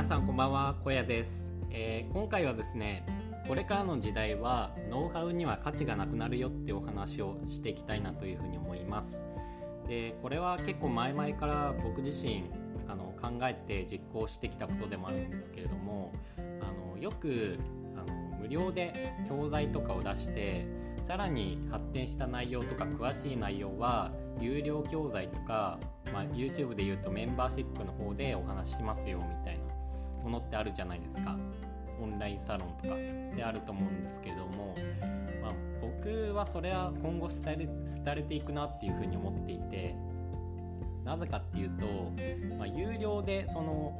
皆さんこんばんは小屋です、えー、今回はですねこれからの時代はノウハウには価値がなくなるよってお話をしていきたいなというふうに思います。でこれは結構前々から僕自身あの考えて実行してきたことでもあるんですけれどもあのよくあの無料で教材とかを出してさらに発展した内容とか詳しい内容は有料教材とか、まあ、YouTube で言うとメンバーシップの方でお話ししますよみたいな。ものってあるじゃないですかオンラインサロンとかであると思うんですけれども、まあ、僕はそれは今後廃れ廃れていくなっていうふうに思っていてなぜかっていうと、まあ、有料でその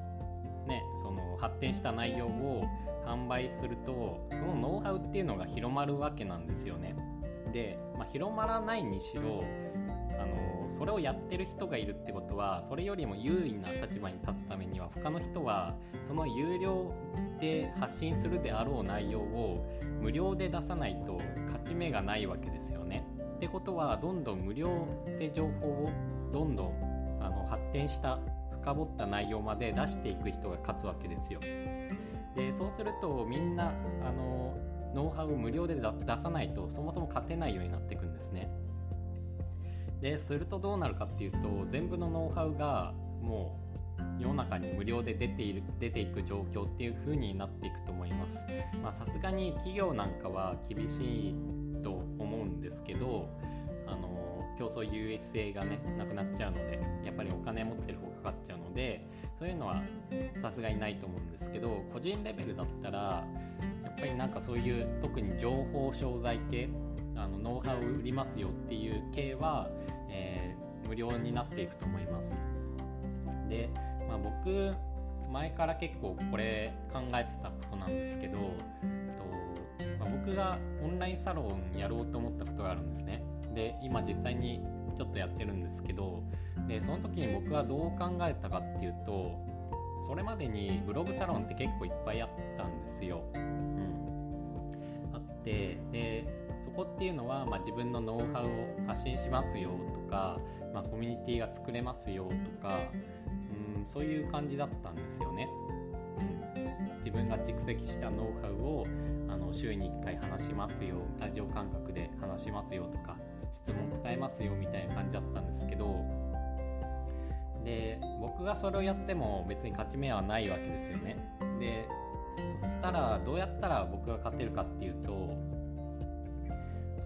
ねその発展した内容を販売するとそのノウハウっていうのが広まるわけなんですよね。で、まあ、広まらないにしろそれをやってる人がいるってことはそれよりも優位な立場に立つためには他の人はその有料で発信するであろう内容を無料で出さないと勝ち目がないわけですよね。ってことはどんどん無料で情報をどんどんあの発展した深掘った内容まで出していく人が勝つわけですよ。でそうするとみんなあのノウハウを無料で出さないとそもそも勝てないようになっていくんですね。でするとどうなるかっていうと全部のノウハウがもう世の中に無料で出ている出ていく状況っていう風になっていくと思います。さすがに企業なんかは厳しいと思うんですけどあの競争優位性がねなくなっちゃうのでやっぱりお金持ってる方がかかっちゃうのでそういうのはさすがにないと思うんですけど個人レベルだったらやっぱりなんかそういう特に情報商材系あのノウハウ売りますよっていう系は、えー、無料になっていくと思います。で、まあ、僕前から結構これ考えてたことなんですけどと、まあ、僕がオンラインサロンやろうと思ったことがあるんですね。で今実際にちょっとやってるんですけどでその時に僕はどう考えたかっていうとそれまでにブログサロンって結構いっぱいあったんですよ。うん、あってでそこっていうのは、まあ、自分のノウハウを発信しますよとか、まあ、コミュニティが作れますよとか、うん、そういう感じだったんですよね。うん、自分が蓄積したノウハウをあの週に1回話しますよラジオ感覚で話しますよとか質問答えますよみたいな感じだったんですけどで僕がそれをやっても別に勝ち目はないわけですよねでそしたらどうやったら僕が勝てるかっていうと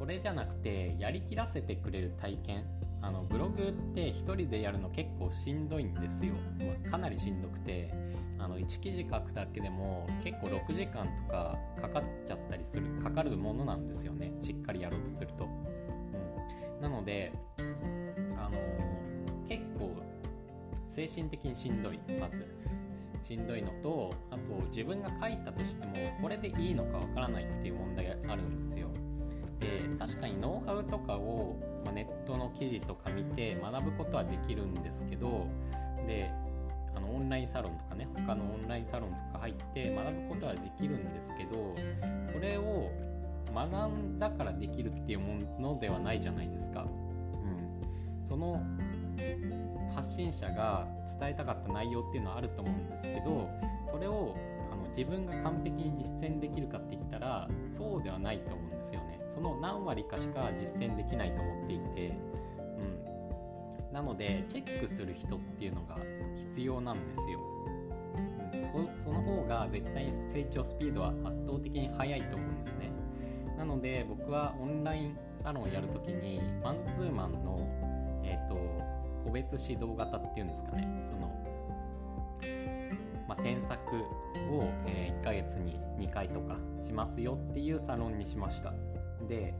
それじゃなくてやりきらせてくれる体験。あのブログって1人でやるの結構しんどいんですよ、まあ、かなりしんどくて。あの1記事書くだけでも結構6時間とかかかっちゃったりするかかるものなんですよね。しっかりやろうとすると、うん、なのであの結構精神的にしんどいまず。しんどいのとあと自分が書いたとしてもこれでいいのかわからないっていう問題があるんですよ。で確かにノウハウとかを、まネットの記事とか見て学ぶことはできるんですけどであのオンラインサロンとかね他のオンラインサロンとか入って学ぶことはできるんですけどそれを学んだからできるっていうものではないじゃないですか。うん、その発信者が伝えたかった内容っていうのはあると思うんですけどそれをあの自分が完璧に実践できるかって言ったらそうではないと思うんですその何割かしか実践できないと思っていて、うん、なのでチェックする人っていうのが必要なんですよ、うん、その方が絶対に成長スピードは圧倒的に速いと思うんですね。なので僕はオンラインサロンをやるときにマンツーマンのえっ、ー、と個別指導型っていうんですかね。その、まあ、添削を、えー、1ヶ月に2回とかしますよっていうサロンにしました。で、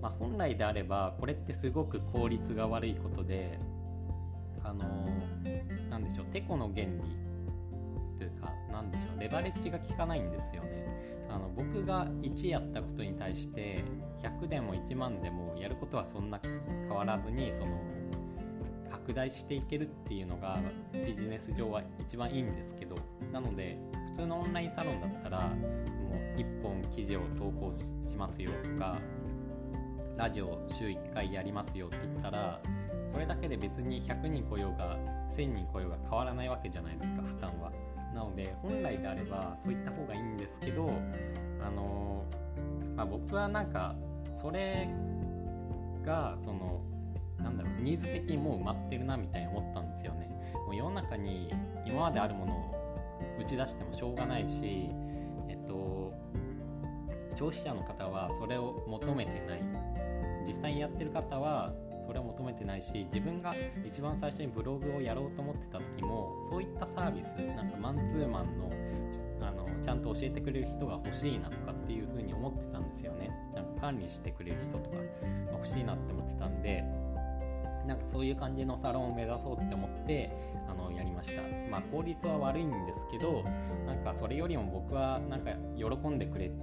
まあ、本来であればこれってすごく効率が悪いことであのー、なんでしょうてこの原理というかなんでしょうレバレッジが効かないんですよね。あの僕が1やったことに対して100でも1万でもやることはそんな変わらずにその拡大していけるっていうのがビジネス上は一番いいんですけどなので普通のオンラインサロンだったら1本記事を投稿しますよとかラジオ週1回やりますよって言ったらそれだけで別に100人来ようが1000人来ようが変わらないわけじゃないですか負担は。なので本来であればそういった方がいいんですけどあの、まあ、僕はなんかそれがそのなんだろうニーズ的にもう埋まってるなみたいに思ったんですよね。もう世の中に今まであるものを打ち出してもしょうがないし消費者の方はそれを求めてない。実際にやってる方はそれを求めてないし自分が一番最初にブログをやろうと思ってた時もそういったサービスなんかマンツーマンのあのちゃんと教えてくれる人が欲しいなとかっていう風に思ってたんですよね。なんか管理してくれる人とかが欲しいなって思ってたんでなんかそういう感じのサロンを目指そうって思ってあのやりました。まあ効率は悪いんですけどなんかそれよりも僕はなんか喜んでくれて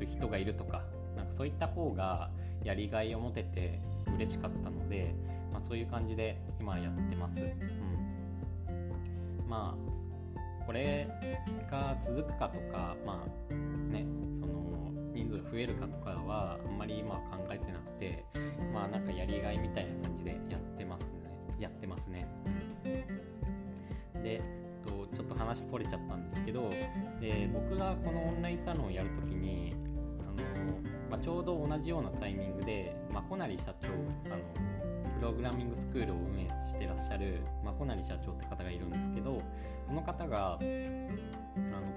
る人がいるとかなんかそういった方がやりがいを持てて嬉しかったので、まあ、そういう感じで今やってます、うん、まあこれが続くかとかまあねその人数が増えるかとかはあんまり今は考えてなくてまあなんかやりがいみたいな感じでやってますね。やってますね。でちょっと話それちゃったんですけどで僕がこのオンラインサロンをやるときにあのまあ、ちょうど同じようなタイミングで、まこなり社長あのプログラミングスクールを運営してらっしゃるまこなり社長って方がいるんですけどその方があの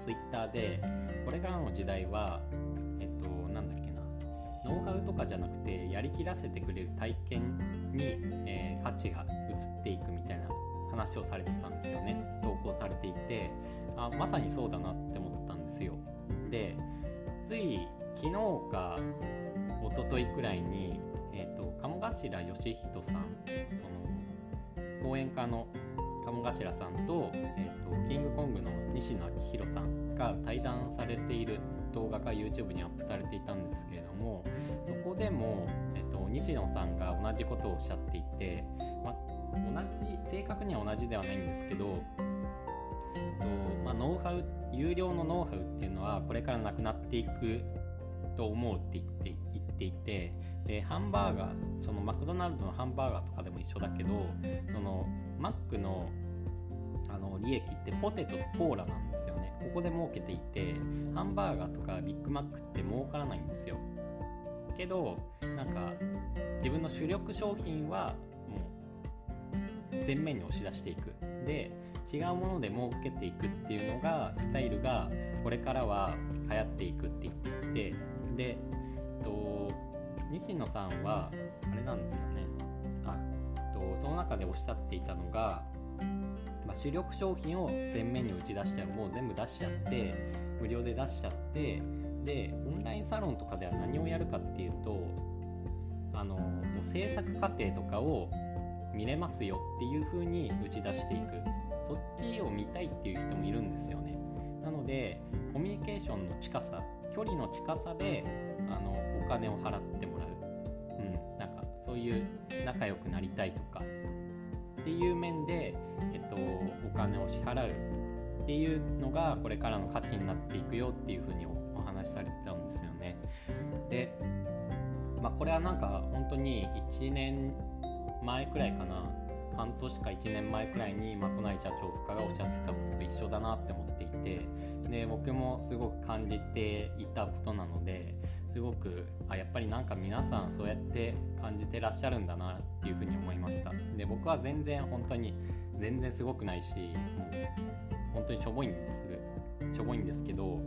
ツイッターでこれからの時代はえっとなんだっけなノウハウとかじゃなくてやりきらせてくれる体験に、えー、価値が移っていくみたいな話をされてたんですよね。投稿されていてあまさにそうだなって思ったんですよ。でつい昨日か一昨日くらいに、えーと、鴨頭義人さんその講演家の鴨頭さんと,、えーと、キングコングの西野昭弘さんが対談されている動画が YouTube にアップされていたんですけれどもそこでも、えーと、西野さんが同じことをおっしゃっていて、ま、同じ正確には同じではないんですけど、えーとまあ、ノウハウ有料のノウハウっていうのはこれからなくなっていくと思うって言って言っていてでハンバーガーそのマクドナルドのハンバーガーとかでも一緒だけどそのマックのあの利益ってポテトとコーラなんですよね。ここで儲けていてハンバーガーとかビッグマックって儲からないんですよ。けどなんか自分の主力商品は前面に押し出していく。で違うもので儲けていくっていうのがスタイルがこれからは流行っていくって言っていてで、えっと、西野さんはあれなんですよね。あ、えっと、その中でおっしゃっていたのが、まあ、主力商品を前面に打ち出してもう全部出しちゃって無料で出しちゃってでオンラインサロンとかでは何をやるかっていうとあのもう制作過程とかを見れますよっていう風に打ち出していく。そっちを見たいっていう人もいるんですよね。なのでコミュニケーションの近さ距離の近さであのお金を払ってもらう、うん、なんかそういう仲良くなりたいとか。っていう面で、えっと、お金を支払うっていうのがこれからの価値になっていくよっていうふうにお話しされてたんですよね。で、まあ、これはなんか本当に1年前くらいかな。半年か1年前くらいにまこなり社長とかがおっしゃってたことと一緒だなって思っていて。で僕もすごく感じていたことなのですごくあやっぱりなんか皆さんそうやって感じてらっしゃるんだなっていうふうに思いました。で僕は全然本当に全然すごくないしもう本当にしょぼいんです。しょぼいんですけど、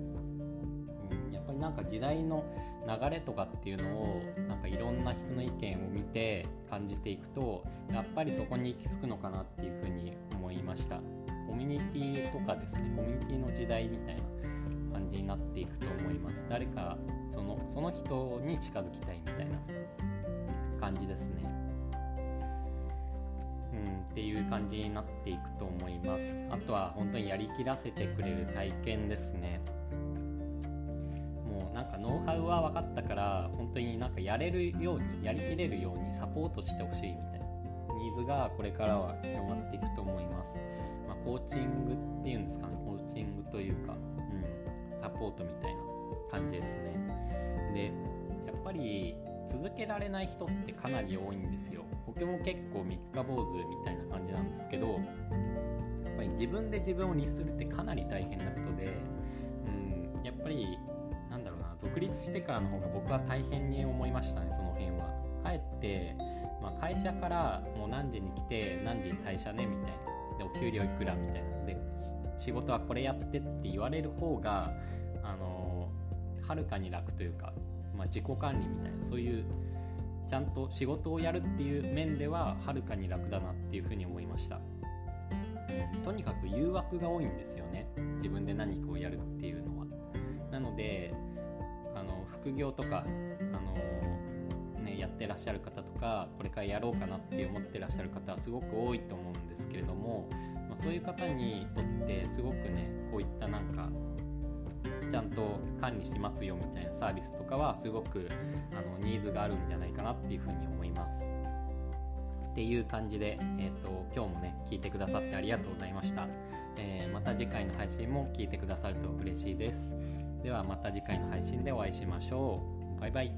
なんか時代の流れとかっていうのをなんかいろんな人の意見を見て感じていくとやっぱりそこに行き着くのかなっていうふうに思いました。コミュニティとかですねコミュニティの時代みたいな感じになっていくと思います。誰かそのその人に近づきたいみたいな感じですね。うん、っていう感じになっていくと思います。あとは本当にやりきらせてくれる体験ですね。なんかノウハウは分かったから本当になんかやれるようにやりきれるようにサポートしてほしいみたいな。ニーズがこれからは広がっていくと思います、まあ、コーチングっていうんですかね。コーチングというか、うん、サポートみたいな感じですね。でやっぱり続けられない人ってかなり多いんですよ。僕も結構三日坊主みたいな感じなんですけどやっぱり自分で自分を律するってかなり大変なことで、うん、やっぱり独立してからの方が僕は大変に思いましたねその辺は。帰って、まあ、会社からもう何時に来て何時に退社ねみたいな。でお給料いくらみたいな。で仕事はこれやってって言われる方があのはるかに楽というか、まあ、自己管理みたいなそういうちゃんと仕事をやるっていう面でははるかに楽だなっていうふうに思いました。とにかく誘惑が多いんですよね自分で何かをやるっていうのは。なので副業とかあの、ね、やってらっしゃる方とかこれからやろうかなって思ってらっしゃる方はすごく多いと思うんですけれども、まあ、そういう方にとってすごくねこういったなんかちゃんと管理しますよみたいなサービスとかはすごくあのニーズがあるんじゃないかなっていうふうに思います。っていう感じで、えーと、今日もね聞いてくださってありがとうございました、えー、また次回の配信も聞いてくださると嬉しいですではまた次回の配信でお会いしましょう。バイバイ。